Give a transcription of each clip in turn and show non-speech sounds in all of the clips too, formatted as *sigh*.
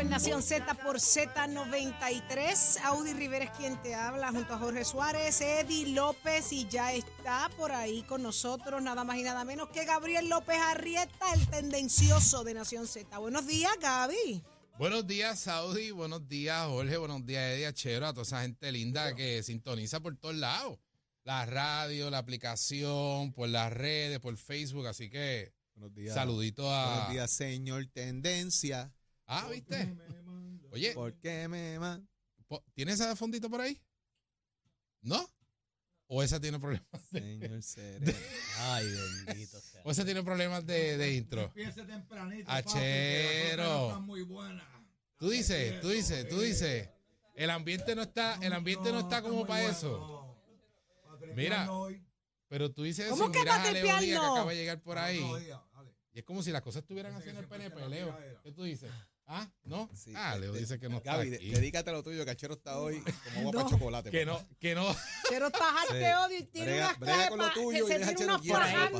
en Nación Z por Z93. Audi Rivera es quien te habla junto a Jorge Suárez, Eddie López y ya está por ahí con nosotros nada más y nada menos que Gabriel López Arrieta, el tendencioso de Nación Z. Buenos días, Gaby. Buenos días, Saudi. Buenos días, Jorge. Buenos días, Eddie Achero. A toda esa gente linda que sintoniza por todos lados. La radio, la aplicación, por las redes, por Facebook. Así que Buenos días. saludito a. Buenos días, señor Tendencia. Ah, ¿viste? Oye, ¿Por qué me man? ¿tienes esa de fondito por ahí? ¿No? ¿O esa tiene problemas? de- Señor *laughs* Sereno. Ay, bendito sea. ¿O esa tiene problemas de, de intro? Empiece tempranito. Achero. muy buena. Tú dices, tú dices, tú dices. El ambiente no está, el ambiente no está como para bueno, eso. Mira. Pero tú dices ¿Cómo eso y que Díaz que acaba de llegar por ahí. Y es como si las cosas estuvieran haciendo el PNP, Leo. ¿Qué tú dices? ¿Ah? ¿No? Sí, ah, Leo de- dice que no está Gaby, de- aquí. dedícate a lo tuyo, que Achero está hoy como agua No. para chocolate. Que no, que no. Sí. de odio y tiene Brega- unas brega con lo tuyo y deja Chelo quieto, verdad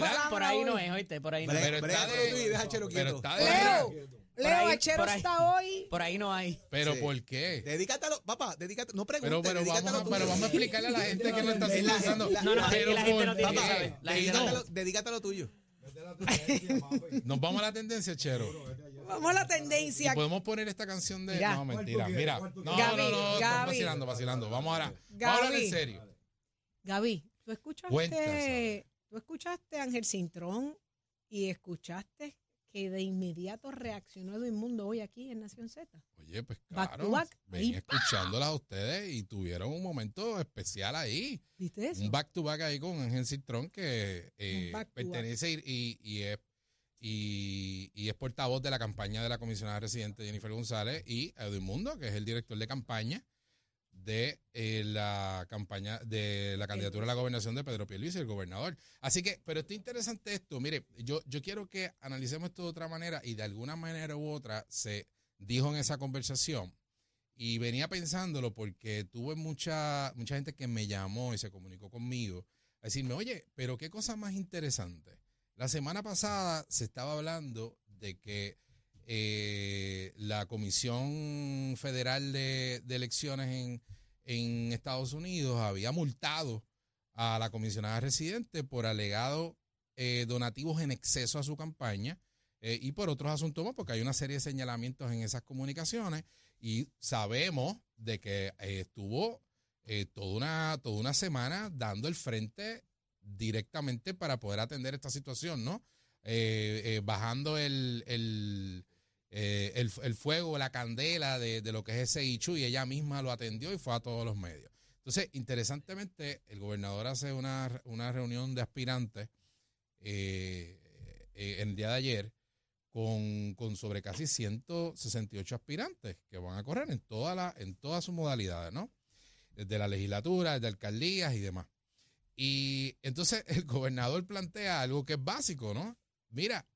verdad, Por ahí no es, oíste, por ahí no es. Pero está de- y deja Achero Pero quieto. está Leo, Por Leo, ahí- por ahí. está hoy. Por ahí no hay. Pero Sí. ¿por qué? Dedícate a lo, papá, dedícate, no preguntes, Pero, pero, dedícate vamos, a explicarle a la gente que no está sintonizando. No, no, la gente no ¿por tiene que saber. Dedícate, a lo, dedícate a lo tuyo. Nos vamos a la tendencia, Chero. Vamos a la Y tendencia. podemos poner esta canción de. Mira. No, mentira. ¿Cuál tú Mira. No, no, no. Gaby, Gaby. vacilando, vacilando. Vamos ahora. Vamos a Gaby. en serio. Gaby, ¿tú escuchaste. ¿tú escuchaste a Ángel Cintrón y escuchaste que de inmediato reaccionó Edwin Mundo hoy aquí en Nación Z? Oye, pues claro. Venía escuchándolas a ustedes y tuvieron un momento especial ahí. ¿Viste eso? Un back to back ahí con Ángel Citrón que eh, pertenece y, y, y es, y, es portavoz de la campaña de la comisionada residente Jennifer González y Edwin Mundo, que es el director de campaña de eh, la campaña de la candidatura a la gobernación de Pedro Pierluisi, el gobernador. Así que, pero está interesante esto. Mire, yo, yo quiero que analicemos esto de otra manera y de alguna manera u otra se dijo en esa conversación y venía pensándolo porque tuve mucha, mucha gente que me llamó y se comunicó conmigo a decirme, oye, pero qué cosa más interesante. La semana pasada se estaba hablando de que eh, la Comisión Federal de, Elecciones en, Estados Unidos había multado a la comisionada residente por alegado eh, donativos en exceso a su campaña eh, y por otros asuntos más, porque hay una serie de señalamientos en esas comunicaciones y sabemos de que eh, estuvo toda, una, toda una semana dando el frente directamente para poder atender esta situación, ¿no? Eh, eh, bajando el, el, eh, el, el fuego, la candela de, de lo que es ese Ichu y ella misma lo atendió y fue a todos los medios. Entonces, interesantemente, el gobernador hace una, una reunión de aspirantes eh, el día de ayer con, con sobre casi 168 aspirantes que van a correr en, toda la, en todas sus modalidades, ¿no? Desde la legislatura, desde alcaldías y demás. Y entonces *laughs* el gobernador plantea algo que es básico, ¿no? Mira,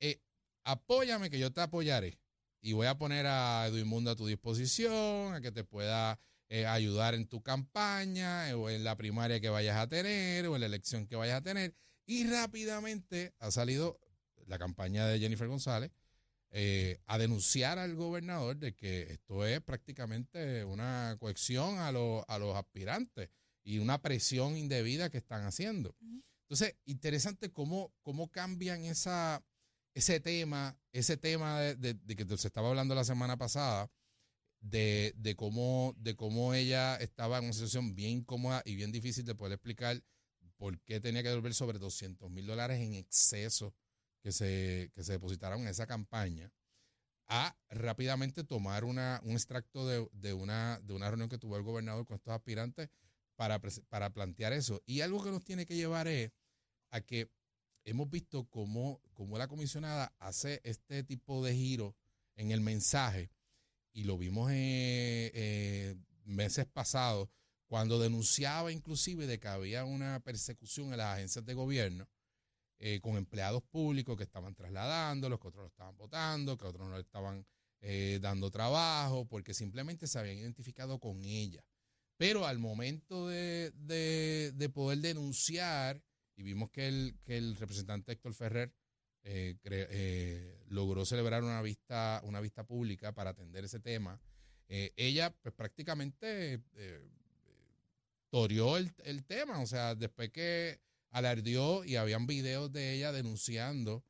eh, apóyame que yo te apoyaré. Y voy a poner a Edwin Mundo a tu disposición, a que te pueda eh, ayudar en tu campaña, o en la primaria que vayas a tener, o en la elección que vayas a tener. Y rápidamente ha salido la campaña de Jennifer González eh, a denunciar al gobernador de que esto es prácticamente una coacción a, los- a los aspirantes y una presión indebida que están haciendo. Entonces, interesante cómo, cómo cambian esa, ese tema, ese tema de, de- de que se estaba hablando la semana pasada, de, de cómo, de cómo ella estaba en una situación bien incómoda y bien difícil de poder explicar por qué tenía que devolver sobre 200 mil dólares en exceso que se, que se depositaron en esa campaña, a rápidamente tomar una, un extracto de, de una, de una reunión que tuvo el gobernador con estos aspirantes para, para plantear eso. Y algo que nos tiene que llevar es a que hemos visto cómo, cómo la comisionada hace este tipo de giro en el mensaje y lo vimos eh, eh, meses pasados cuando denunciaba inclusive de que había una persecución en las agencias de gobierno eh, con empleados públicos que estaban trasladándolos, que otros lo estaban votando, que otros no le estaban eh, dando trabajo, porque simplemente se habían identificado con ella. Pero al momento de, de- de poder denunciar, y vimos que el, que el representante Héctor Ferrer eh, eh, logró celebrar una vista, una vista pública para atender ese tema. Eh, ella, pues prácticamente toreó el, el tema, o sea, después que alardeó y habían videos de ella denunciando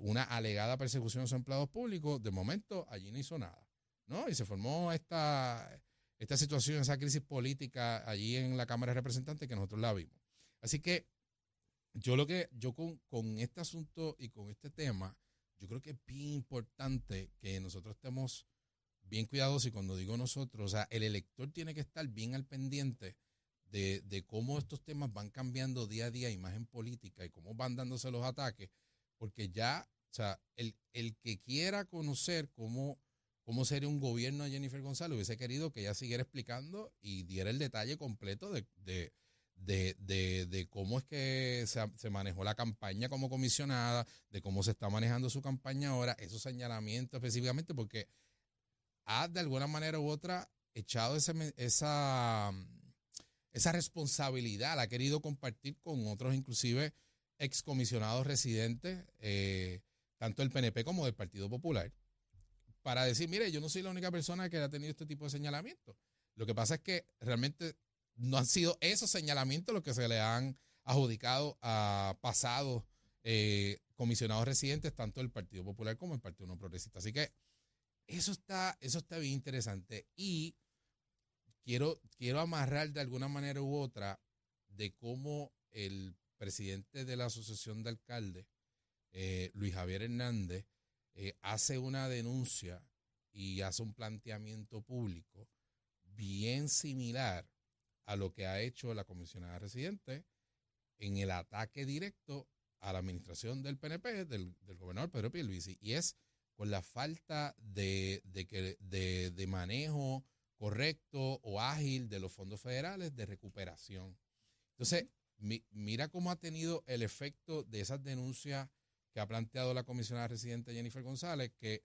una alegada persecución a sus empleados públicos, de momento allí no hizo nada, ¿no? Y se formó esta, esta situación, esa crisis política allí en la Cámara de Representantes que nosotros la vimos. Así que yo lo que, yo con, con este asunto y con este tema, yo creo que es bien importante que nosotros estemos bien cuidadosos y cuando digo nosotros, o sea, el elector tiene que estar bien al pendiente de, de cómo estos temas van cambiando día a día, imagen política y cómo van dándose los ataques, porque ya, o sea, el, el que quiera conocer cómo, cómo sería un gobierno de Jennifer González hubiese querido que ella siguiera explicando y diera el detalle completo de, de, de, de, cómo es que se, se manejó la campaña como comisionada, de cómo se está manejando su campaña ahora, esos señalamientos específicamente, porque ha de alguna manera u otra echado ese, esa, esa responsabilidad, la ha querido compartir con otros, inclusive excomisionados residentes, eh, tanto del PNP como del Partido Popular, para decir, mire, yo no soy la única persona que ha tenido este tipo de señalamientos. Lo que pasa es que realmente no han sido esos señalamientos los que se le han adjudicado a pasados eh, comisionados residentes, tanto del Partido Popular como del Partido No Progresista. Así que eso está, eso está bien interesante. Y quiero, quiero amarrar de alguna manera u otra de cómo el presidente de la Asociación de Alcaldes, eh, Luis Javier Hernández, eh, hace una denuncia y hace un planteamiento público bien similar a lo que ha hecho la comisionada residente en el ataque directo a la administración del PNP, del, gobernador Pedro Pierluisi, y es con la falta de, de, que, de, manejo correcto o ágil de los fondos federales de recuperación. Entonces, mi- mira cómo ha tenido el efecto de esas denuncias que ha planteado la comisionada residente Jennifer González, que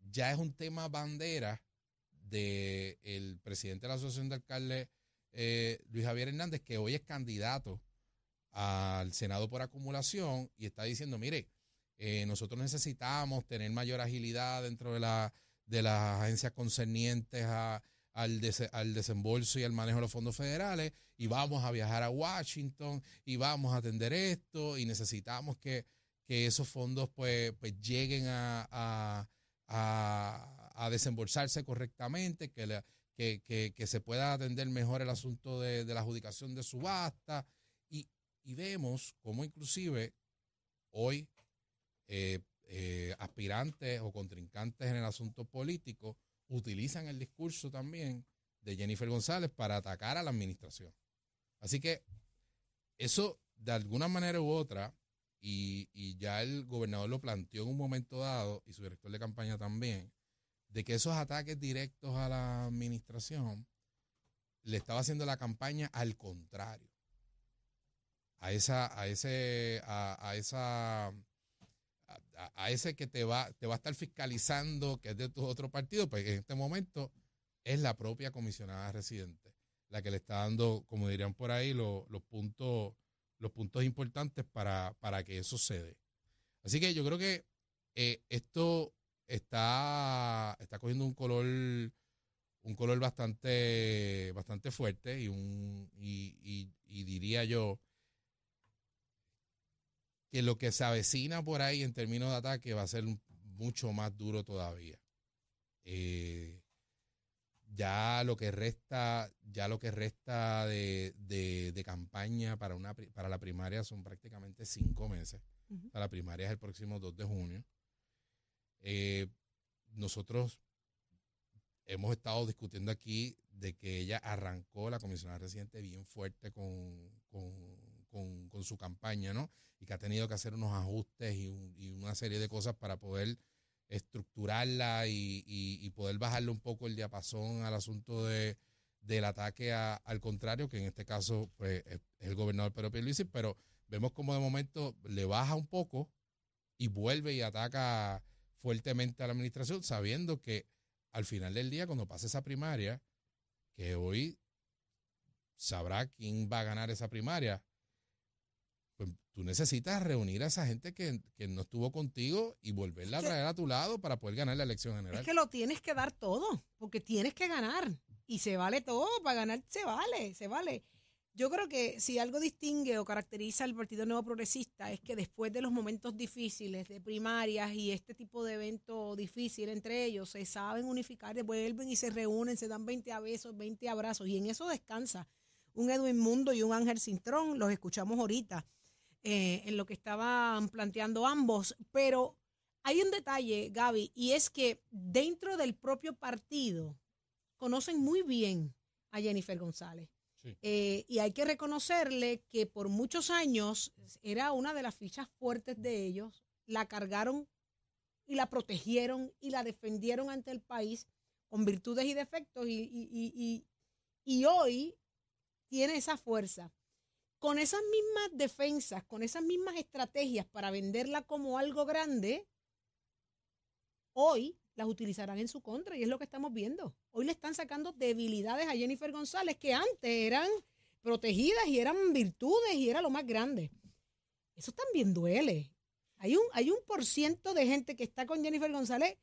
ya es un tema bandera del presidente de la Asociación de Alcaldes, eh, Luis Javier Hernández, que hoy es candidato al Senado por acumulación y está diciendo, mire, eh, nosotros necesitamos tener mayor agilidad dentro de, la, de las agencias concernientes al desembolso y al manejo de los fondos federales y vamos a viajar a Washington y vamos a atender esto y necesitamos que, que esos fondos pues, pues lleguen a, a, a- a desembolsarse correctamente, que, que, que- que se pueda atender mejor el asunto de, de la adjudicación de subasta y, y vemos cómo inclusive hoy eh, eh, aspirantes o contrincantes en el asunto político utilizan el discurso también de Jennifer González para atacar a la administración. Así que eso, de alguna manera u otra, y, y ya el gobernador lo planteó en un momento dado, y su director de campaña también, de que esos ataques directos a la administración le estaba haciendo la campaña al contrario. A esa, a ese, a, esa, a, ese que te va, te va a estar fiscalizando, que es de tu otro partido, pues en este momento es la propia comisionada residente la que le está dando, como dirían por ahí, lo- los puntos, los puntos importantes para, para que eso se dé. Así que yo creo que eh, esto está, está cogiendo un color, un color bastante, bastante fuerte y un, y, y- y diría yo que lo que se avecina por ahí en términos de ataque va a ser mucho más duro todavía. Eh, ya lo que resta, ya lo que resta de, de- de campaña para una para la primaria son prácticamente cinco meses. Sea, La primaria es el próximo 2 de junio. Eh, nosotros hemos estado discutiendo aquí de que ella arrancó la comisionada residente bien fuerte con, con- con- con su campaña, ¿no? Y que ha tenido que hacer unos ajustes y, un- y una serie de cosas para poder estructurarla y, y- poder bajarle un poco el diapasón al asunto de, del ataque al contrario, que en este caso pues, es, es el gobernador Pedro Pierluisi, pero vemos como de momento le baja un poco y vuelve y ataca fuertemente a la administración, sabiendo que al final del día, cuando pase esa primaria, que hoy sabrá quién va a ganar esa primaria, pues tú necesitas reunir a esa gente que, que no estuvo contigo y volverla a Es que- traer a tu lado para poder ganar la elección general. Es que lo tienes que dar todo, porque tienes que ganar. Y se vale todo, para ganar se vale, se vale. Yo creo que si algo distingue o caracteriza al Partido Nuevo Progresista es que después de los momentos difíciles de primarias y este tipo de evento difícil entre ellos, se saben unificar, vuelven y se reúnen, se dan 20 besos, 20 abrazos y en eso descansa un Edwin Mundo y un Ángel Cintrón, los escuchamos ahorita eh, en lo que estaban planteando ambos, pero hay un detalle, Gaby, y es que dentro del propio partido conocen muy bien a Jennifer González. Sí. Eh, y hay que reconocerle que por muchos años era una de las fichas fuertes de ellos. La cargaron y la protegieron y la defendieron ante el país con virtudes y defectos. Y, y- y- y- y hoy tiene esa fuerza. Con esas mismas defensas, con esas mismas estrategias para venderla como algo grande, hoy las utilizarán en su contra y es lo que estamos viendo. Hoy le están sacando debilidades a Jennifer González que antes eran protegidas y eran virtudes y era lo más grande. Eso también duele. Hay un, hay un por ciento de gente que está con Jennifer González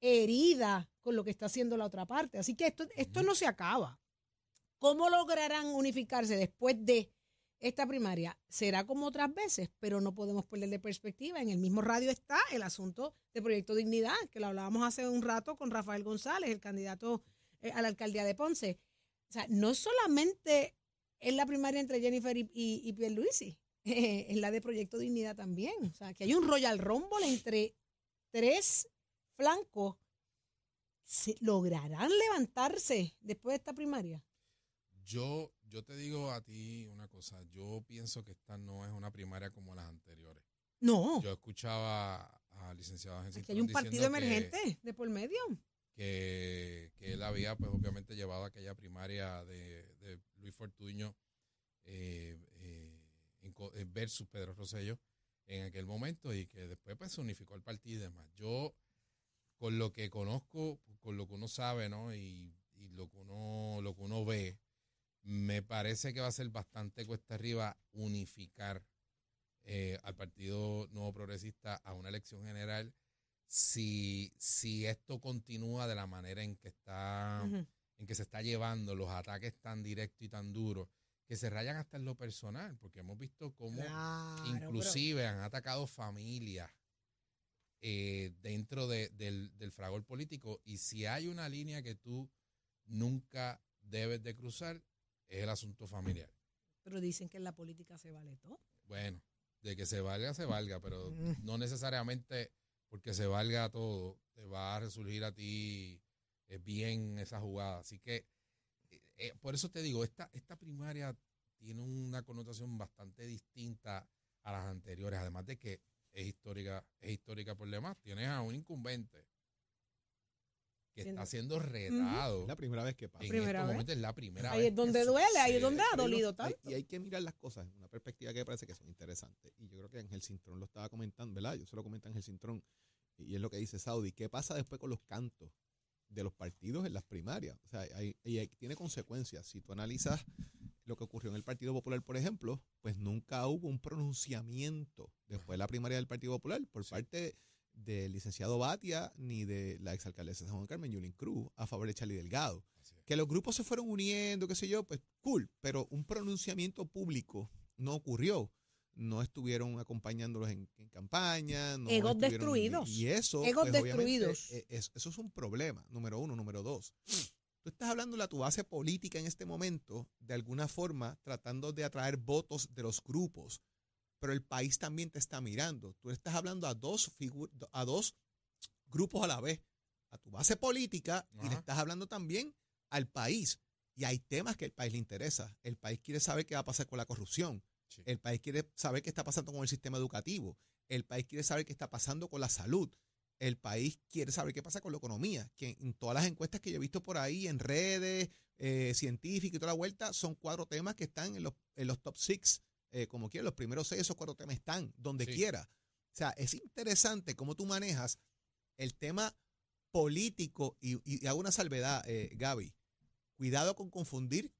herida con lo que está haciendo la otra parte. Así que esto, esto no se acaba. ¿Cómo lograrán unificarse después de esta primaria? Será como otras veces, pero no podemos perder de perspectiva. En el mismo radio está el asunto de Proyecto Dignidad, que lo hablábamos hace un rato con Rafael González, el candidato eh, a la alcaldía de Ponce. O sea, no solamente es la primaria entre Jennifer y, y, y Pierluisi, *laughs* eh, es la de Proyecto Dignidad también. O sea, que hay un Royal Rumble entre tres flancos. ¿Se- ¿Lograrán levantarse después de esta primaria? Yo, yo te digo a ti una cosa, yo pienso que esta no es una primaria como las anteriores. No, Yo escuchaba al licenciado Ángel aquí hay un partido que- emergente de por medio. que, que él había, pues obviamente, llevado aquella primaria de, de Luis Fortuño eh, eh, eh, versus Pedro Rosselló en aquel momento y que después pues se unificó el partido y demás. Yo, con lo que conozco, con lo que uno sabe, ¿no? Y, y lo que uno, lo que uno ve, me parece que va a ser bastante cuesta arriba unificar eh, al Partido Nuevo Progresista a una elección general si, si esto continúa de la manera en que está en que se está llevando los ataques tan directos y tan duros que se rayan hasta en lo personal, porque hemos visto cómo Claro, pero- inclusive han atacado familias eh, dentro de- del, del fragor político. Y si hay una línea que tú nunca debes de cruzar es el asunto familiar. pero dicen que en la política se vale todo. Bueno, de que se valga, se valga, pero Mm. no necesariamente porque se valga todo, te va a resurgir a ti eh, bien esa jugada. Así que, eh, eh, por eso te digo, esta, esta primaria tiene una connotación bastante distinta a las anteriores, además de que es histórica, es histórica por demás. Tienes a un incumbente que está siendo retado. Es la primera vez que pasa. En Primera estos vez. momentos es la primera Ahí vez. es donde duele, ahí es donde ha dolido hay- tanto. y hay que mirar las cosas en una perspectiva que me parece que son interesantes. Y yo creo que Ángel Cintrón lo estaba comentando, ¿verdad? Yo se lo comento a Ángel Cintrón. Y es lo que dice Saudi. ¿Qué pasa después con los cantos de los partidos en las primarias? O sea, hay- y hay- tiene consecuencias. Si tú analizas lo que ocurrió en el Partido Popular, por ejemplo, pues nunca hubo un pronunciamiento después de la primaria del Partido Popular por Sí. parte del licenciado Batia ni de la exalcaldesa de San Juan Carmen, Yulín Cruz, a favor de Charlie Delgado. Que los grupos se fueron uniendo, qué sé yo, pues cool, pero un pronunciamiento público no ocurrió. No estuvieron acompañándolos en, en campaña. No Egos estuvieron- destruidos. Y eso, Egos pues, obviamente, destruidos. eh, es- eso es un problema, número uno. Número dos, tú estás hablando de tu base política en este momento, de alguna forma, tratando de atraer votos de los grupos, pero el país también te está mirando. Tú estás hablando a dos, a dos grupos a la vez, a tu base política y le estás hablando también al país. Y hay temas que el país le interesa. El país quiere saber qué va a pasar con la corrupción. Sí. El país quiere saber qué está pasando con el sistema educativo. El país quiere saber qué está pasando con la salud. El país quiere saber qué pasa con la economía. Que en todas las encuestas que yo he visto por ahí, en redes, eh, científicas y toda la vuelta, son cuatro temas que están en los, en los top six. Eh, como quiera, los primeros seis, esos cuatro temas están donde Sí. quiera. O sea, es interesante cómo tú manejas el tema político y, y hago una salvedad, eh, Gaby. Cuidado con confundir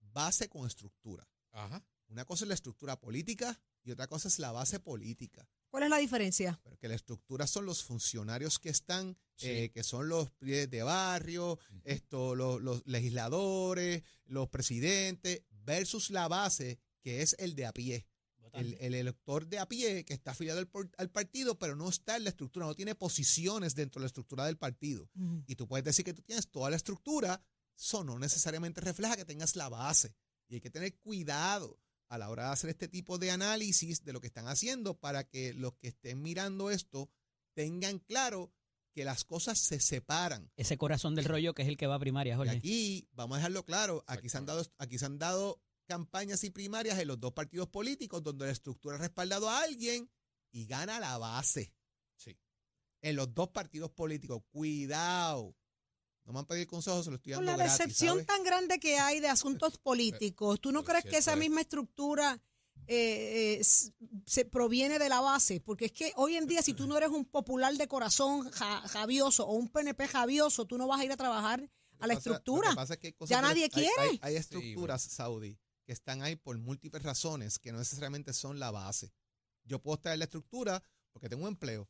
base con estructura. Ajá. Una cosa es la estructura política y otra cosa es la base política. ¿Cuál es la diferencia? Pero que la estructura son los funcionarios que están, Sí. eh, que son los líderes de barrio, esto, los, los legisladores, los presidentes, versus la base, que es el de a pie. El, el elector de a pie que está afiliado al, por- al partido, pero no está en la estructura, no tiene posiciones dentro de la estructura del partido. Y tú puedes decir que tú tienes toda la estructura, eso no necesariamente refleja que tengas la base. Y hay que tener cuidado a la hora de hacer este tipo de análisis de lo que están haciendo para que los que estén mirando esto tengan claro que las cosas se separan. Ese corazón del rollo que es el que va a primaria, Y Jorge. aquí, vamos a dejarlo claro, aquí se han dado, aquí se han dado campañas y primarias en los dos partidos políticos donde la estructura ha respaldado a alguien y gana la base. Sí. En los dos partidos políticos. Cuidado. No me han pedido consejos, se lo estoy Con dando la gratis, decepción ¿sabes? tan grande que hay de asuntos *laughs* políticos, ¿tú no pero crees que esa es- misma estructura eh, eh, se proviene de la base? Porque es que hoy en día, si tú no eres un popular de corazón ja- javioso o un PNP javioso, tú no vas a ir a trabajar a la pasa- estructura. lo que pasa es que hay cosas Ya la- nadie quiere. Hay, hay estructuras, Saudi, que están ahí por múltiples razones que no necesariamente son la base. Yo puedo estar en la estructura porque tengo un empleo.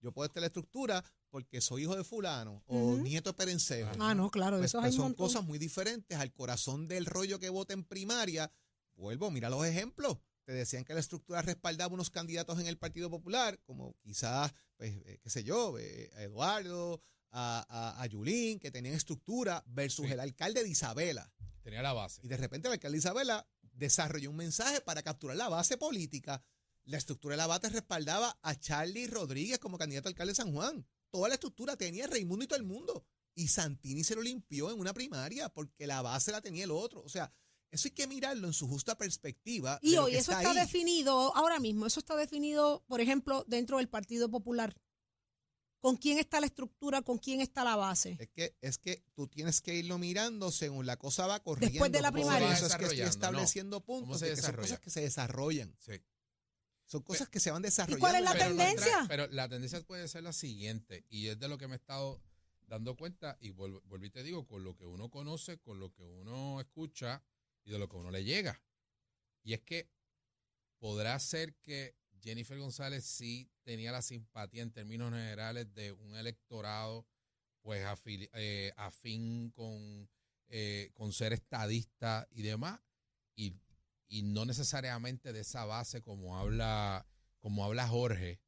Yo puedo estar en la estructura porque soy hijo de fulano o nieto de perencejo. Ah, no, claro, Pues- eso pues hay son montón. cosas muy diferentes al corazón del rollo que vota en primaria. Vuelvo, mira los ejemplos. Te decían que la estructura respaldaba unos candidatos en el Partido Popular, como quizás, pues, eh, qué sé yo, eh, a Eduardo, a, a, a Yulín, que tenían estructura, versus Sí. el alcalde de Isabela. Tenía la base. Y de repente el alcalde de Isabela desarrolló un mensaje para capturar la base política. La estructura de la base respaldaba a Charlie Rodríguez como candidato a alcalde de San Juan. Toda la estructura tenía Raimundo y todo el mundo. Y Santini se lo limpió en una primaria porque la base la tenía el otro. O sea, eso hay que mirarlo en su justa perspectiva. Y hoy eso está definido, ahora mismo, eso está definido, por ejemplo, dentro del Partido Popular. ¿Con quién está la estructura? ¿Con quién está la base? Es que, es que tú tienes que irlo mirando según la cosa va corriendo. Después de la primaria. eso es que estoy estableciendo puntos se de que son cosas que se desarrollan. Sí. Son cosas que se van desarrollando. cuál es la Pero no tendencia? pero la tendencia puede ser la siguiente, y es de lo que me he estado dando cuenta, y vuelvo, vuelvo y te digo, con lo que uno conoce, con lo que uno escucha y de lo que uno le llega. Y es que podrá ser que Jennifer González sí tenía la simpatía en términos generales de un electorado pues eh, afín con, eh, con ser estadista y demás, y, y no necesariamente de esa base como habla, como habla Jorge,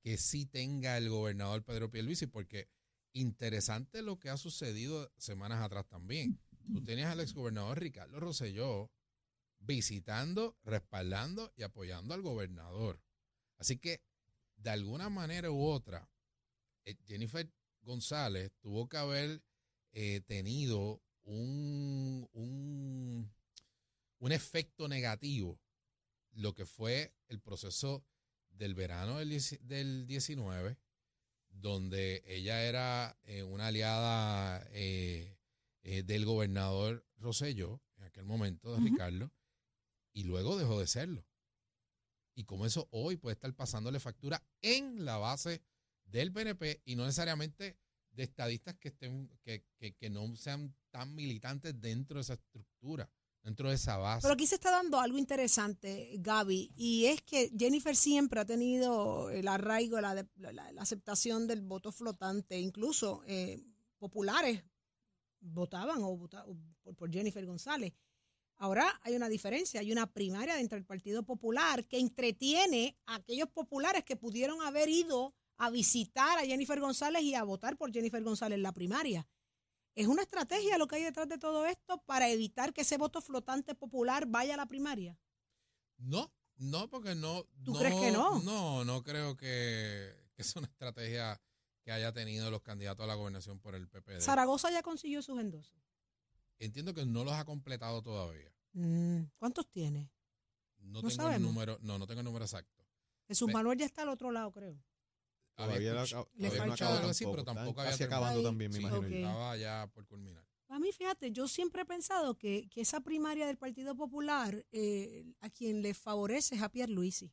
que sí tenga el gobernador Pedro Pierluisi, porque interesante lo que ha sucedido semanas atrás también. Tú tenías al exgobernador Ricardo Rosselló visitando, respaldando y apoyando al gobernador. Así que, de alguna manera u otra, eh, Jennifer González tuvo que haber eh, tenido un, un, un efecto negativo, lo que fue el proceso del verano del, del 19, donde ella era eh, una aliada eh, eh, del gobernador Rosselló, en aquel momento, de. Ricardo, y luego dejó de serlo. Y como eso hoy puede estar pasándole factura en la base del PNP y no necesariamente de estadistas que estén que, que, que no sean tan militantes dentro de esa estructura, dentro de esa base. Pero aquí se está dando algo interesante, Gaby, y es que Jennifer siempre ha tenido el arraigo, la, de- la- la aceptación del voto flotante, incluso eh, populares votaban o vota- por Jennifer González. Ahora hay una diferencia, hay una primaria dentro del Partido Popular que entretiene a aquellos populares que pudieron haber ido a visitar a Jennifer González y a votar por Jennifer González en la primaria. ¿Es una estrategia lo que hay detrás de todo esto para evitar que ese voto flotante popular vaya a la primaria? No, no, porque no. ¿Tú crees que no? No, no creo que, que es una estrategia que haya tenido los candidatos a la gobernación por el PPD. Zaragoza ya consiguió sus endosos. Entiendo que no los ha completado todavía. Mm, ¿Cuántos tiene? No, No tengo sabemos. el número, no, no tengo el número exacto. Jesús Manuel ya está al otro lado, creo. Había Todavía la- le había falta- escuchado algo no así, pero tampoco había Casi acabando Ahí- también, me Sí, imagino. Estaba ya por culminar. A mí, fíjate, yo siempre he pensado que, que esa primaria del Partido Popular eh, a quien le favorece es a Pierre Luisi.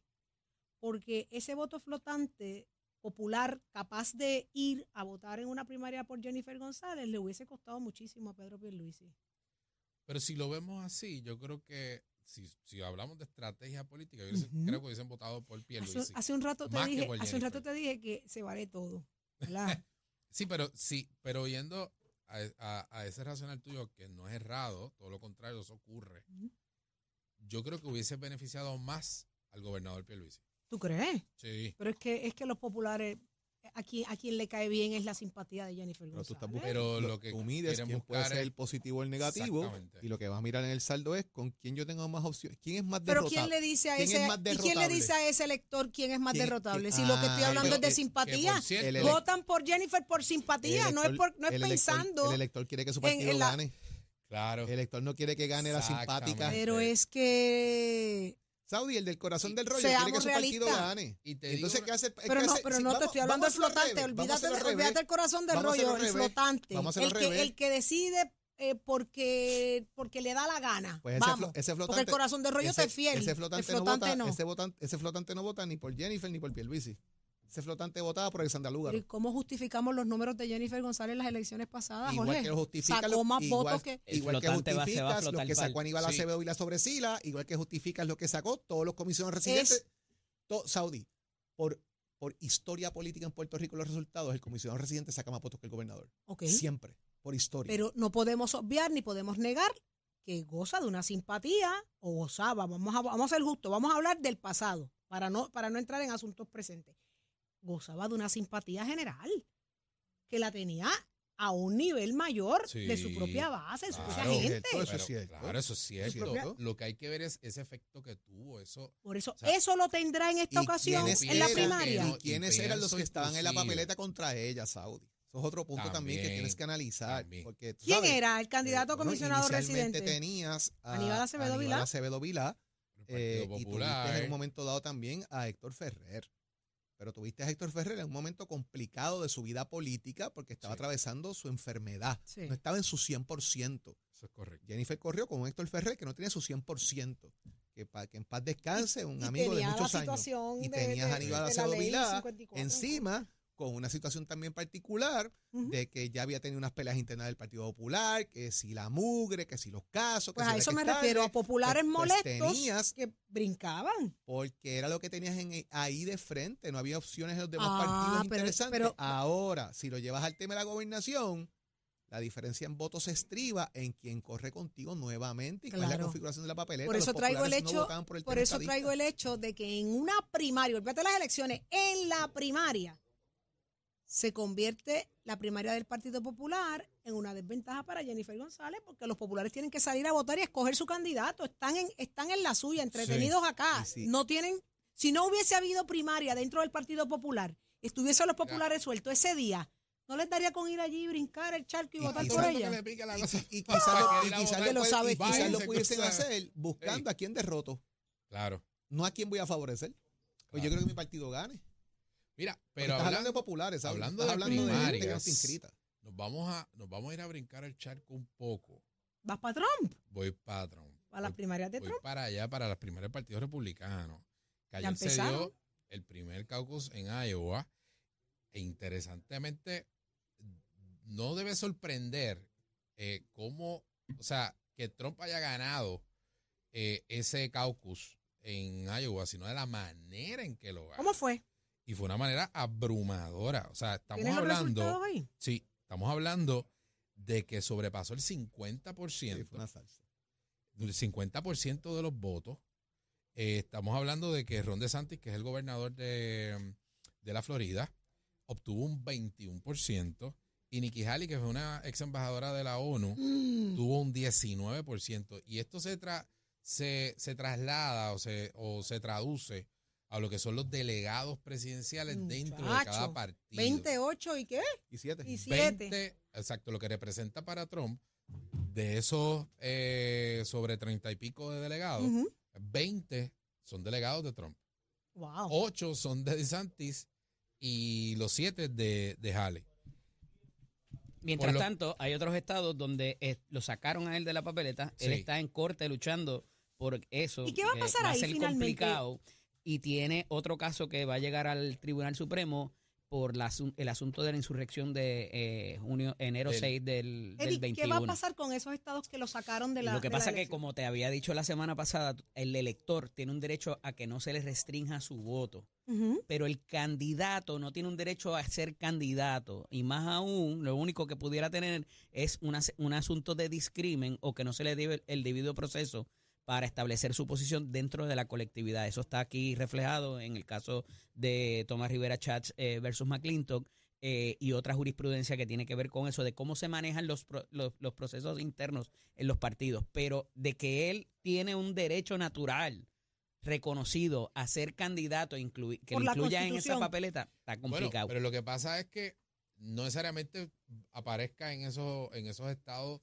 Porque ese voto flotante popular capaz de ir a votar en una primaria por Jennifer González le hubiese costado muchísimo a Pedro Pierluisi. Pero si lo vemos así, yo creo que si, si hablamos de estrategia política, yo creo que hubiesen votado por Hace, Pierluisi. hace un rato te dije, hace un rato te dije que se vale todo. ¿verdad? *laughs* Sí, pero sí, pero yendo a, a- a ese racional tuyo que no es errado, todo lo contrario, eso ocurre. Yo creo que hubiese beneficiado más al gobernador Pierluisi. ¿Tú crees? Sí. Pero es que es que los populares a quien, a quien le cae bien es la simpatía de Jennifer Pero tú González. estás buscando, Pero lo, que tú mides quieren quién puede buscar ser es- el positivo o el negativo Exactamente. y lo que vas a mirar en el saldo es con quién yo tengo más opciones. ¿Quién es más Pero derrotable? quién le dice a ¿Quién es ese más y quién le derrotable? dice a ese elector quién es más ¿Quién- derrotable? quién- Si lo que estoy Ah, hablando pero es de que- que simpatía, por cierto- El ele- votan por Jennifer por simpatía, no es elector- por, no es el elector- pensando. el elector quiere que su en- partido la- gane. Claro. El elector no quiere que gane la simpática. Pero es que Saudi, el del corazón del rollo, Seamos quiere que su partido realistas. gane. Y te Entonces, digo ¿qué hace? pero que no, hace- pero sí, no te vamos- estoy hablando del flotante, olvídate, de- olvídate del corazón del Vamos rollo, el flotante, Vamos a hacerlo el que, revés. el que decide eh, porque porque le da la gana. Pues ese, Vamos, ese flotante, porque el corazón del rollo ese, te es fiel, Ese el flotante, flotante no, no. vota, Ese, votan- ese flotante no vota ni por Jennifer ni por Pierluisi. Ese flotante votaba por Alexandra Lúgaro. ¿y ¿Cómo justificamos los números de Jennifer González en las elecciones pasadas, Igual Jorge? que lo justifica Sacó lo- más igual- votos que... Igual que justificas lo que sacó Aníbal Sí. Acevedo y la sobresila, igual que justificas lo que sacó todos los comisionados residentes. to- Saudi, por, por historia política en Puerto Rico, los resultados, el comisionado residente saca más votos que el gobernador. Ok, Siempre, por historia. pero no podemos obviar ni podemos negar que goza de una simpatía o gozaba. Vamos a, vamos a ser justos, vamos a hablar del pasado para no, para no entrar en asuntos presentes. Gozaba de una simpatía general que la tenía a un nivel mayor de su propia base, de su propia gente. Eso es Pero, cierto. Claro, eso es cierto. Lo que hay que ver es ese efecto que tuvo. Eso, Por eso, O sea, eso lo tendrá en esta ¿Y ocasión en la primaria. no, ¿Y quiénes y eran los que estaban en la papeleta contra ella, Saudi? Eso es otro punto también, que tienes que analizar. también. Porque, tú ¿Quién sabes, era el candidato a eh, bueno, comisionado residente? tenías a Aníbal Acevedo Aníbal Vilá. Acevedo Vilá, eh, y tuviste en un momento dado también a Héctor Ferrer. Pero tuviste a Héctor Ferrer en un momento complicado de su vida política porque estaba Sí. atravesando su enfermedad. Sí. No estaba en su 100%. Eso es correcto. Jennifer corrió con un Héctor Ferrer que no tenía su 100%. Que, pa- que en paz descanse, un Y amigo de tenía muchos años. Y tenías de- a Aníbal Acevedo Vilá 54. encima con una situación también particular de que ya había tenido unas peleas internas del Partido Popular, que si la mugre, que si los casos, que Pues si a eso que me refiero, a tarde, populares pues molestos que brincaban. porque era lo que tenías en, ahí de frente, no había opciones en los demás Ah, partidos pero- interesantes. pero- Ahora, si lo llevas al tema de la gobernación, la diferencia en votos se estriba en quien corre contigo nuevamente y cuál es la Claro. configuración de la papeleta. Por Los eso traigo el no hecho, votaban por el por eso traigo el hecho de que en una primaria, olvídate de las elecciones, en la primaria se convierte la primaria del Partido Popular en una desventaja para Jennifer González porque los populares tienen que salir a votar y escoger su candidato. Están en, están en la suya, entretenidos acá. Sí. No tienen, si no hubiese habido primaria dentro del Partido Popular, estuviesen los populares sueltos ese día, ¿no les daría con ir allí, brincar el charco y, Y votar por ella? Y, cosa. y- *laughs* y quizás lo, quizás lo sabe quizás lo pudiesen hacer busando a quién derroto, Claro. no a quién voy a favorecer. Pues yo creo que mi partido gane. Mira, Pero hablando de populares, ¿sabes? hablando de hablando de gente que no primarias. está inscrita. nos vamos a nos vamos a ir a brincar el charco un poco. ¿Vas para Trump? Voy para Trump. ¿Para las Voy- primarias de voy Trump? para allá, para las primarias del Partido Republicano. Que Ya ayer se dio el primer caucus en Iowa. E interesantemente, no debe sorprender eh, cómo, o sea, que Trump haya ganado eh, ese caucus en Iowa, sino de la manera en que lo ganó. ¿Cómo fue? Y fue una manera abrumadora. O sea, estamos ¿Tienes los hablando, ahí? sí, estamos hablando de que sobrepasó el Sí, 50%, fue una salsa. el 50% de los votos. Eh, estamos hablando de que Ron DeSantis, que es el gobernador de, de la Florida, obtuvo un 21%. Y Nikki Haley, que fue una ex embajadora de la ONU, Mm. tuvo un 19%. Y esto se, tra- se, se traslada o se, o se traduce a lo que son los delegados presidenciales dentro de cada partido. 28 y qué? Y siete. Y siete. 20, exacto, lo que representa para Trump, de esos eh, sobre 30 y pico de delegados, Ujú. 20 son delegados de Trump, Wow. 8 son de DeSantis y los 7 de, de Haley. Mientras lo- tanto, hay otros estados donde eh, lo sacaron a él de la papeleta. Él está en corte luchando por eso. ¿Y qué va a que pasar ahí ser finalmente? complicado. Y tiene otro caso que va a llegar al Tribunal Supremo por la el asunto de la insurrección de eh, junio, enero Del- 6 del, del Eddie, 21. ¿qué va a pasar con esos estados que lo sacaron de la Lo que de pasa que, elección? como te había dicho la semana pasada, el elector tiene un derecho a que no se le restrinja su voto, pero el candidato no tiene un derecho a ser candidato. Y más aún, lo único que pudiera tener es una- un asunto de discrimen o que no se le dé el debido proceso para establecer su posición dentro de la colectividad. Eso está aquí reflejado en el caso de Tomás Rivera Chats eh, versus McClintock eh, y otra jurisprudencia que tiene que ver con eso, de cómo se manejan los, pro- los, los procesos internos en los partidos, pero de que él tiene un derecho natural reconocido a ser candidato, inclui- que Por lo incluya en esa papeleta, está Bueno, complicado. pero lo que pasa es que no necesariamente aparezca en esos, en esos estados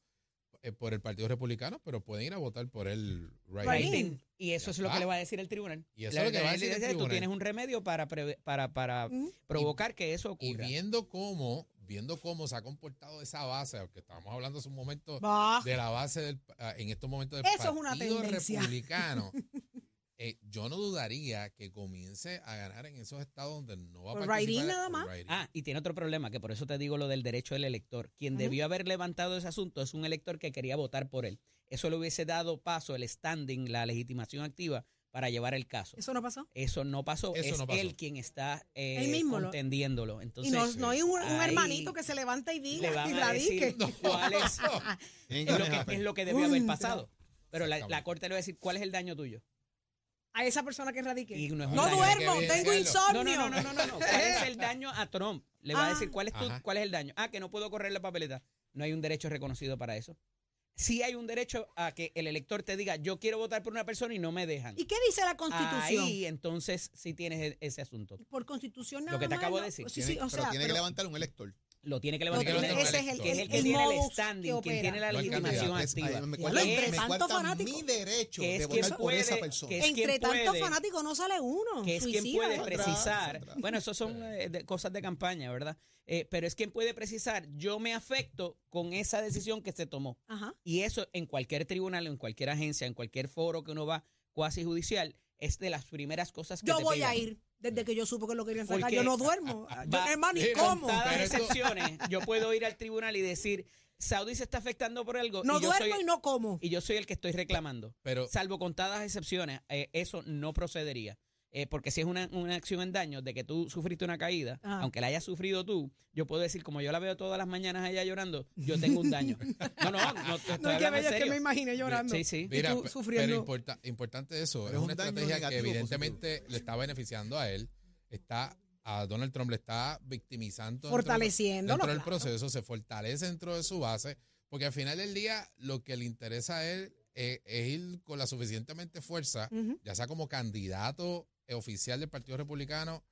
eh, por el Partido Republicano, pero pueden ir a votar por el right. Right. Y eso Ya es lo que le va a decir el tribunal. Y eso es lo que va a decir el Tú tribunal. tienes un remedio para, preve- para, para Ujú. provocar que eso Y ocurra. viendo cómo, viendo cómo se ha comportado esa base, aunque estábamos hablando hace un momento Bah. de la base del, ah, en estos momentos del Eso es una Partido tendencia. Republicano, *laughs* eh, yo no dudaría que comience a ganar en esos estados donde no va a Por participar. nada más. Ah, y tiene otro problema, que por eso te digo lo del derecho del elector. Quien debió haber levantado ese asunto es un elector que quería votar por él. Eso le hubiese dado paso, el standing, la legitimación activa para llevar el caso. ¿Eso no pasó? Eso no pasó. Eso es no pasó. él quien está eh, Él mismo lo- contendiéndolo. Y Entonces, no, no hay un, hermanito que se levanta y le diga van y a radique. decir cuál es, es *laughs* lo que, es lo que debió haber pasado. Pero la, la corte le va a decir cuál es el daño tuyo. A esa persona que radique. Y no es un no daño. duermo, Hay que tengo insomnio. No, no, no, no, no, no. ¿Cuál es el daño a Trump? Le va a Ah. decir cuál es tu, Ajá. cuál es el daño. Ah, que no puedo correr la papeleta. No hay un derecho reconocido para eso. Sí hay un derecho a que el elector te diga, yo quiero votar por una persona y no me dejan. ¿Y qué dice la Constitución? Ahí entonces sí tienes e- ese asunto. Por Constitución nada Lo que te más, acabo de decir. Sí, Tiene- sí, o pero sea, tiene que levantar un elector. Lo tiene que lo levantar. tiene- el ese es el, que es el que el tiene el standing, que quien tiene la legitimación activa. me lo entre me tanto cuarta fanático. mi derecho Que es de quien votar por esa puede- persona. que es Entre tantos puede- fanáticos no sale uno. que es quien Suicida, puede. Otra, precisar. otra. Bueno, eso son eh, de- cosas de campaña, ¿verdad? Eh, pero es quien puede precisar, yo me afecto con esa decisión que se tomó. Ajá. Y eso en cualquier tribunal, en cualquier agencia, en cualquier foro que uno va cuasi judicial, es de las primeras cosas que Yo te voy a ir desde que yo supo que lo querían sacar. Porque- Yo no duermo. *laughs* Yo, Va- hermano, ¿y Con cómo? Pero excepciones, *laughs* yo puedo ir al tribunal y decir, Saudi se está afectando por algo No y, yo duermo soy, y no como. y yo soy el que estoy reclamando. Pero Salvo contadas excepciones, eh, eso no procedería. Eh, porque si es una, una acción en daño de que tú sufriste una caída, Ajá. aunque la hayas sufrido tú, yo puedo decir, como yo la veo todas las mañanas allá llorando, yo tengo un daño. *laughs* No, no, no, No, es que bello, es que me imaginé llorando. Sí, sí. Mira, tú pe- sufriendo. pero importa- importante eso. Pero es es una un estrategia que negativo evidentemente le está beneficiando a él. Está a Donald Trump le está victimizando. dentro- Fortaleciéndolo, Dentro del claro. proceso, se fortalece dentro de su base, porque al final del día lo que le interesa a él eh, es ir con la suficientemente fuerza, ya sea como candidato oficial del Partido Republicano,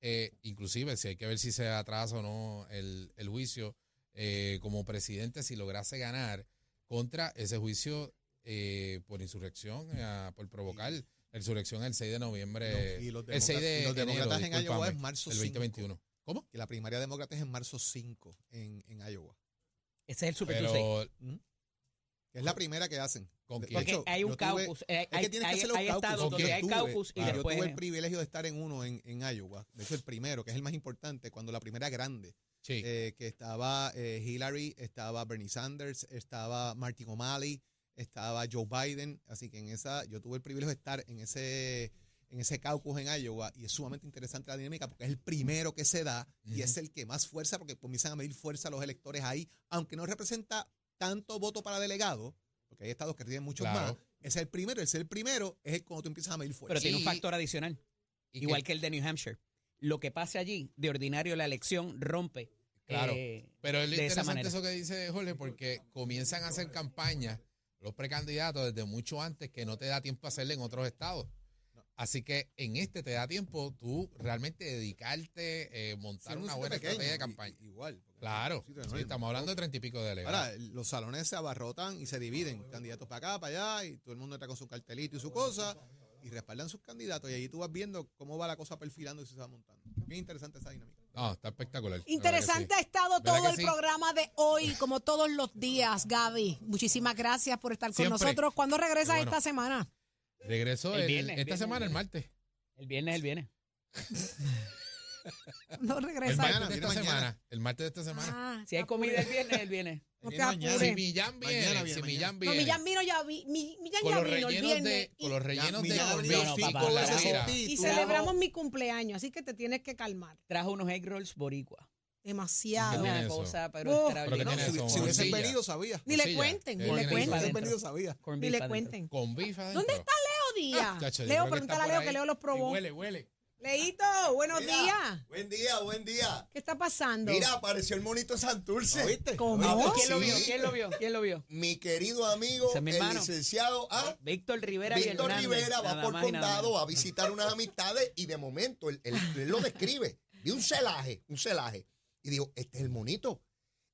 eh, inclusive si hay que ver si se atrasa o no el, el juicio, eh, como presidente, si lograse ganar contra ese juicio eh, por insurrección, eh, por provocar la insurrección el 6 de noviembre, y los, el 6 de demócratas- y los enero, demócratas en Iowa es marzo el 5. 2021. ¿Cómo? Que la primaria demócrata es en marzo 5 en, en Iowa. Ese es el Super Tuesday. Que es la primera que hacen. ¿con De- quién? Porque hecho, hay un yo tuve- caucus. eh, Es hay, que tienes que hay- hacer los hay caucus. estados ¿Con donde hay tuve? caucus y Claro, después. Yo tuve el privilegio de estar en uno en, en Iowa. De hecho, el primero, que es el más importante, cuando la primera grande, Sí. eh, que estaba eh, Hillary, estaba Bernie Sanders, estaba Martin O'Malley, estaba Joe Biden. Así que en esa, yo tuve el privilegio de estar en ese en ese caucus en Iowa y es sumamente interesante la dinámica porque es el primero que se da y es el que más fuerza porque comienzan a medir fuerza los electores ahí, aunque no representa tanto voto para delegados, porque hay estados que tienen muchos Claro. más. Ese es el primero, ese es el primero, es el cuando tú empiezas a medir fuerza. Pero tiene un factor adicional, igual que el de New Hampshire. Lo que pase allí, de ordinario la elección rompe. Claro. eh, Pero es interesante eso que dice Jorge, porque comienzan a hacer campañas los precandidatos desde mucho antes que no te da tiempo a hacerle en otros estados. Así que en este te da tiempo tú realmente dedicarte, eh, montar Sí, un una buena pequeño, estrategia de campaña. Igual. Claro, sí, estamos hablando de treinta y pico de delegados. Ahora, los salones se abarrotan y se dividen, candidatos para acá, para allá, y todo el mundo entra con su cartelito y su cosa, y respaldan sus candidatos, y ahí tú vas viendo cómo va la cosa perfilando y se va montando. Bien interesante esa dinámica. No, está espectacular. Interesante sí. ha estado ¿Verdad todo el sí? programa de hoy, como todos los días, Gaby. Muchísimas gracias por estar con Siempre. nosotros. ¿Cuándo regresas bueno. esta semana? Regresó El el- viernes, el esta viernes, semana, el el martes. El viernes, el viernes. *laughs* No El regresa. martes Mañana, de esta semana. El martes de esta semana. Ah, Si hay comida el viernes, el viernes. *laughs* No te Viene mañana. apures. Si Millán Mañana viene, si. Millán No. Millán vino ya, vi- Mi- Millán con ya los vino el rellenos viernes. de, y- con los rellenos de Millán no, y papá, con la y celebramos mi cumpleaños, así que te tienes que calmar. Trajo unos egg rolls boricua. Demasiado. ¿Qué tiene Una eso? cosa, pero Oh. ¿Pero qué extraordinaria. tiene Si, eso? si hubiesen venido, sabía. Ni le cuenten, ¿Qué ni le tiene Si hubiesen venido, sabía. Ni le cuenten. Con adentro. ¿Dónde está Leo Díaz? Chacho, yo Leo, pregúntale a Leo ahí. que Leo los Y probó. Huele, huele. Leito, buenos Mira, días. Buen día, buen día. ¿Qué está pasando? Mira, apareció el monito Santurce. ¿Oíste? ¿Cómo? Ah, ¿Quién lo vio? ¿Quién lo vio? ¿Quién lo vio? Mi querido amigo, Ese es mi el licenciado ah, Víctor Rivera Víctor Rivera, va por condado, a visitar unas amistades y de momento él, él- él lo describe. Vi un celaje, un celaje. Y digo, este es el monito.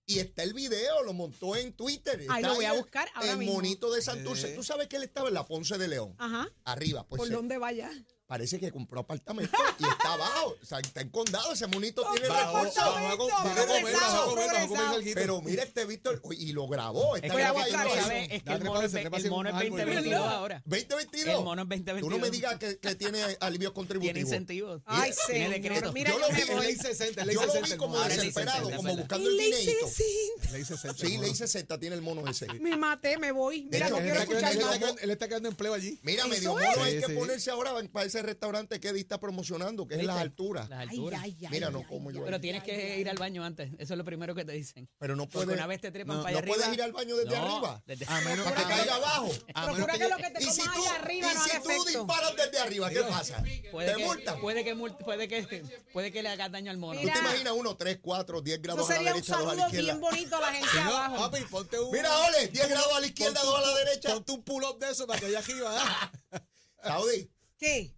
Y está el video, lo montó en Twitter. Está lo voy a buscar ahora El mismo. monito de Santurce. Eh. Tú sabes que él estaba en la Ponce de León. Ajá. Arriba, pues ¿Por dónde vaya? Parece que compró apartamento y está abajo. O sea, está en condado. Ese monito tiene recursos. Pero mira este Víctor, y lo grabó. Está Es que, grabado ahí, es que el mono es, treparse, treparse el mono es un árbol. 2022 ahora. 2022. El mono es 2022. Tú no me digas que, que tiene alivios Tiene contributivos. incentivos. Ay, Tiene señor. decreto. Mira, Yo lo vi, voy. Ley 60, ley Yo lo 60. vi como desesperado, 60, como buscando el dinerito. 60. Ley 60. Sí, ley 60 tiene el mono ese. Me maté, me voy. Mira, no quiero Él está escuchar quedando- él está quedando- empleo allí. Mira, ¿Eso medio mono hay Sí, que sí. ponerse ahora para ese restaurante que Eddie está promocionando, que es las alturas. Las alturas. ay, ay, Mira, ay, no ay, como ay, yo. ay, Pero tienes ay, que ay, ir ay. al baño antes. Eso es lo primero que te dicen. Pero no Porque puedes, una vez te trepan no, para allá no puedes arriba. ir al baño desde No, arriba. desde- A menos Para que caiga abajo. a menos Procura que que lo que te Y si comas tú, allá arriba y no si tú efecto. disparas desde arriba, ¿qué pasa? Puede Te que, multan. puede, que, puede, que, puede que le hagas daño al mono. ¿Tú Mira. te imaginas uno, 3, 4, 10 Eso grados a la derecha, 2 a la saludo izquierda? bien bonito a la gente Si *laughs* no, abajo. papi, ponte un. Mira, Ole, 10 grados a la izquierda, ponte 2 a la derecha. Ponte un pull-up de eso para que allá arriba. ah. *laughs* Saudi, ¿Qué?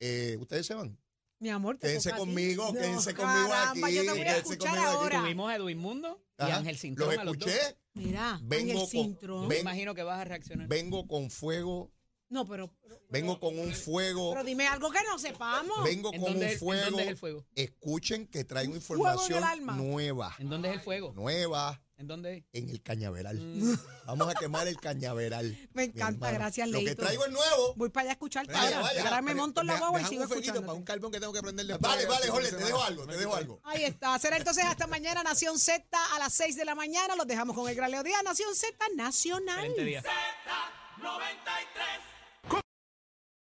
Eh, ¿ustedes se van? Mi amor, te Quédense conmigo, quédense conmigo caramba, aquí, yo te voy a quédense escuchar conmigo aquí. ahora. Tuvimos a Edwin Mundo y Ajá, Ángel Cintrón Los a los dos. escuché, Mira, Vengo Ángel con- Cintrón. Me ven- imagino que vas a reaccionar. vengo con fuego, No, pero, pero, vengo con un fuego, pero dime algo que no sepamos. vengo ¿En con dónde, un en fuego. dónde es el fuego? Escuchen que traigo fuego en el información alma. nueva, ¿En dónde es el fuego? nueva ¿En dónde es? en el cañaveral. Mm. *laughs* Vamos a quemar el cañaveral. *laughs* Me encanta, gracias, Lo que Leito. traigo es nuevo. Voy para allá a escucharte Vaya, ahora. vaya. Ahora me monto en la guagua y sigo escuchando. para un carbón que tengo que prender después. Vale, vale, Así Jorge, te dejo algo, te dejo algo. Ahí está. Será entonces hasta mañana Nación Z a las 6 de la mañana. Los dejamos con el gran Leo Díaz. Nación Z Nacional. Excelente día. Z93.